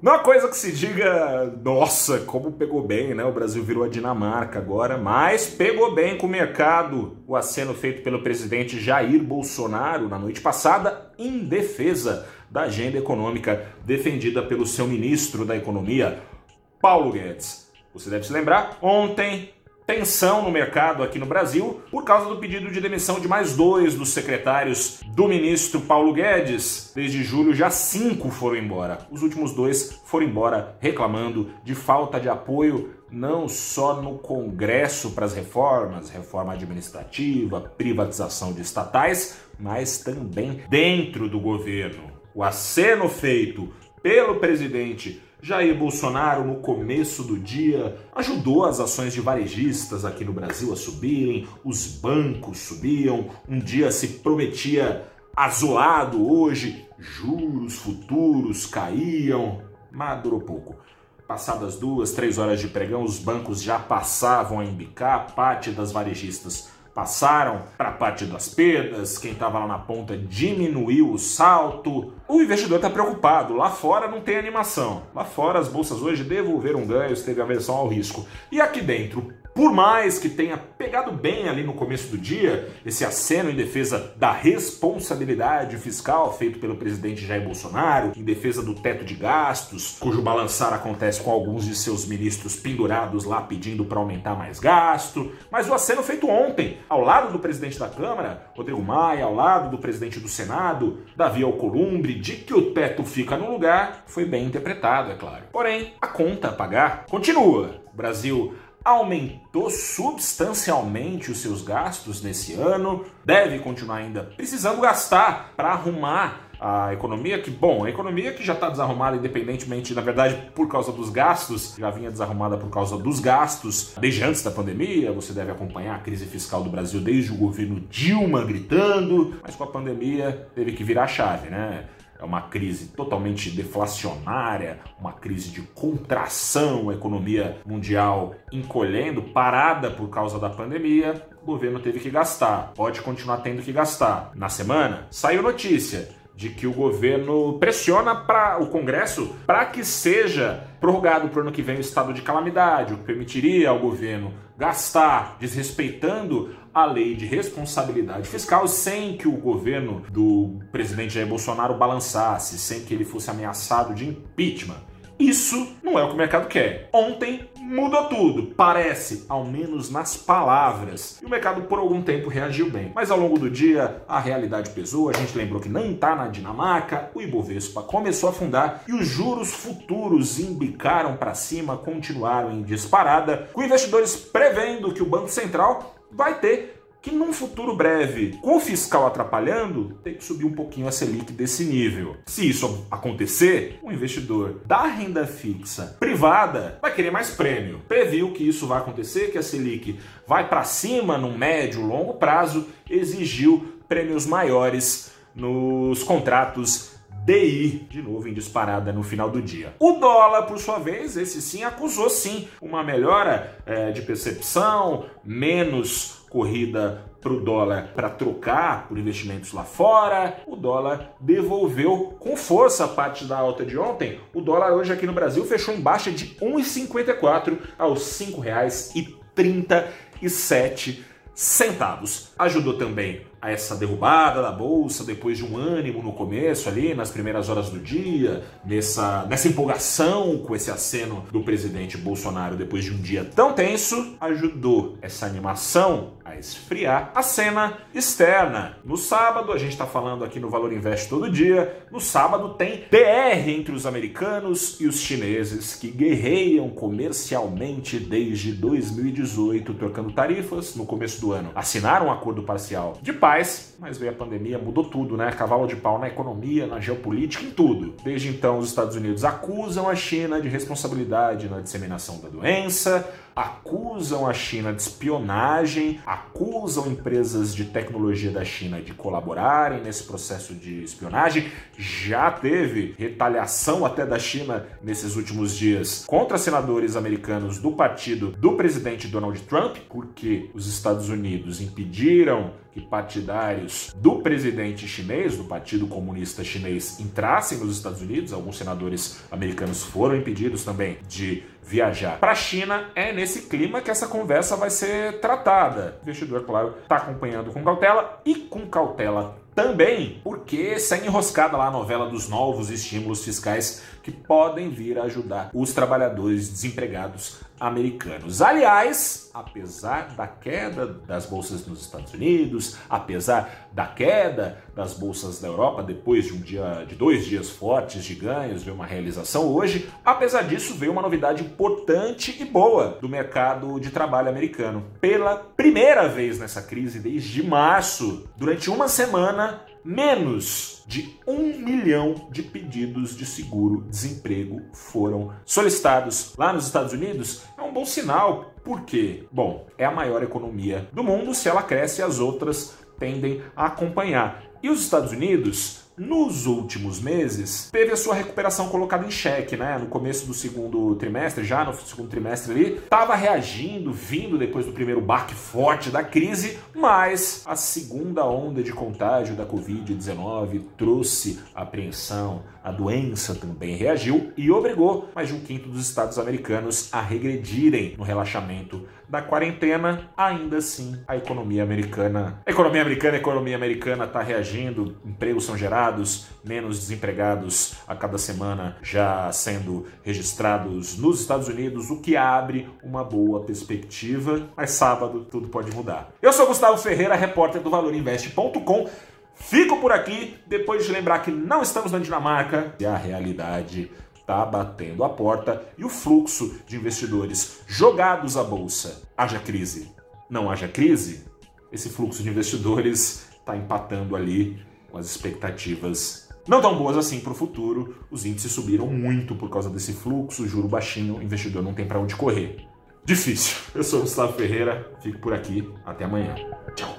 Não é coisa que se diga, nossa, como pegou bem, né? O Brasil virou a Dinamarca agora, mas pegou bem com o mercado o aceno feito pelo presidente Jair Bolsonaro na noite passada em defesa da agenda econômica defendida pelo seu ministro da Economia, Paulo Guedes. Você deve se lembrar, ontem tensão no mercado aqui no Brasil por causa do pedido de demissão de mais dois dos secretários do ministro Paulo Guedes. Desde julho, já cinco foram embora. Os últimos dois foram embora reclamando de falta de apoio não só no Congresso para as reformas, reforma administrativa, privatização de estatais, mas também dentro do governo. O aceno feito pelo presidente Jair Bolsonaro, no começo do dia, ajudou as ações de varejistas aqui no Brasil a subirem, os bancos subiam, um dia se prometia azulado, hoje juros futuros caíam, mas durou pouco. Passadas duas, três horas de pregão, os bancos já passavam a embicar, parte das varejistas passaram para a parte das perdas, quem estava lá na ponta diminuiu o salto. O investidor está preocupado, lá fora não tem animação. Lá fora as bolsas hoje devolveram ganhos, teve aversão ao risco. E aqui dentro, por mais que tenha pegado bem ali no começo do dia, esse aceno em defesa da responsabilidade fiscal feito pelo presidente Jair Bolsonaro, em defesa do teto de gastos, cujo balançar acontece com alguns de seus ministros pendurados lá pedindo para aumentar mais gasto, mas o aceno feito ontem, ao lado do presidente da Câmara, Rodrigo Maia, ao lado do presidente do Senado, Davi Alcolumbre, de que o teto fica no lugar, foi bem interpretado, é claro. Porém, a conta a pagar continua. O Brasil aumentou substancialmente os seus gastos nesse ano, deve continuar ainda precisando gastar para arrumar a economia que, bom, a economia que já está desarrumada independentemente, na verdade, por causa dos gastos, já vinha desarrumada por causa dos gastos desde antes da pandemia. Você deve acompanhar a crise fiscal do Brasil desde o governo Dilma gritando, mas com a pandemia teve que virar chave, né? É uma crise totalmente deflacionária, uma crise de contração, a economia mundial encolhendo, parada por causa da pandemia, o governo teve que gastar, pode continuar tendo que gastar. Na semana, saiu notícia de que o governo pressiona para o Congresso para que seja prorrogado para o ano que vem o estado de calamidade, o que permitiria ao governo gastar desrespeitando a lei de responsabilidade fiscal sem que o governo do presidente Jair Bolsonaro balançasse, sem que ele fosse ameaçado de impeachment. Isso não é o que o mercado quer. Ontem mudou tudo, parece, ao menos nas palavras. E o mercado por algum tempo reagiu bem. Mas ao longo do dia, a realidade pesou, a gente lembrou que não está na Dinamarca, o Ibovespa começou a afundar e os juros futuros embicaram para cima, continuaram em disparada, com investidores prevendo que o Banco Central vai ter que num futuro breve, com o fiscal atrapalhando, tem que subir um pouquinho a Selic desse nível. Se isso acontecer, o investidor da renda fixa privada vai querer mais prêmio. Previu que isso vai acontecer, que a Selic vai para cima no médio, longo prazo, exigiu prêmios maiores nos contratos DI, de novo em disparada no final do dia. O dólar, por sua vez, esse sim acusou sim uma melhora é, de percepção, menos corrida para o dólar para trocar por investimentos lá fora, o dólar devolveu com força a parte da alta de ontem. O dólar hoje aqui no Brasil fechou em baixa de 1,54 aos R$ 5,37 centavos. Ajudou também a essa derrubada da bolsa depois de um ânimo no começo ali, nas primeiras horas do dia, nessa, nessa empolgação com esse aceno do presidente Bolsonaro depois de um dia tão tenso, ajudou essa animação a esfriar a cena externa. No sábado, a gente está falando aqui no Valor Invest todo dia, no sábado tem DR entre os americanos e os chineses que guerreiam comercialmente desde 2018, trocando tarifas no começo do ano. Assinaram um acordo parcial de paz mas veio a pandemia, mudou tudo, né? Cavalo de pau na economia, na geopolítica, em tudo. Desde então, os Estados Unidos acusam a China de responsabilidade na disseminação da doença, acusam a China de espionagem, acusam empresas de tecnologia da China de colaborarem nesse processo de espionagem. Já teve retaliação até da China nesses últimos dias contra senadores americanos do partido do presidente Donald Trump, porque os Estados Unidos impediram que partidários do presidente chinês, do Partido Comunista Chinês, entrassem nos Estados Unidos. Alguns senadores americanos foram impedidos também de viajar para a China. É nesse clima que essa conversa vai ser tratada. O investidor, claro, está acompanhando com cautela e com cautela também porque segue enroscada lá a novela dos novos estímulos fiscais que podem vir a ajudar os trabalhadores desempregados americanos. Aliás, apesar da queda das bolsas nos Estados Unidos, apesar da queda das bolsas da Europa depois de um dia, de dois dias fortes de ganhos, veio uma realização hoje. Apesar disso, veio uma novidade importante e boa do mercado de trabalho americano. Pela primeira vez nessa crise desde março, durante uma semana menos de um milhão de pedidos de seguro-desemprego foram solicitados lá nos Estados Unidos. É um bom sinal, por quê? Bom, é a maior economia do mundo, se ela cresce, as outras tendem a acompanhar. E os Estados Unidos nos últimos meses, teve a sua recuperação colocada em xeque, né? No começo do segundo trimestre, já no segundo trimestre ali, estava reagindo, vindo depois do primeiro baque forte da crise, mas a segunda onda de contágio da Covid-19 trouxe apreensão, a doença também reagiu e obrigou mais de um quinto dos estados americanos a regredirem no relaxamento da quarentena. Ainda assim, a economia americana, a economia americana, a economia americana está reagindo, empregos são gerados, menos desempregados a cada semana já sendo registrados nos Estados Unidos, o que abre uma boa perspectiva. Mas sábado tudo pode mudar. Eu sou Gustavo Ferreira, repórter do ValorInvest.com. Fico por aqui depois de lembrar que não estamos na Dinamarca e a realidade está batendo a porta e o fluxo de investidores jogados à bolsa. Haja crise, não haja crise, esse fluxo de investidores está empatando ali com as expectativas não tão boas assim para o futuro. Os índices subiram muito por causa desse fluxo, juro baixinho, o investidor não tem para onde correr. Difícil. Eu sou o Gustavo Ferreira, fico por aqui, até amanhã. Tchau.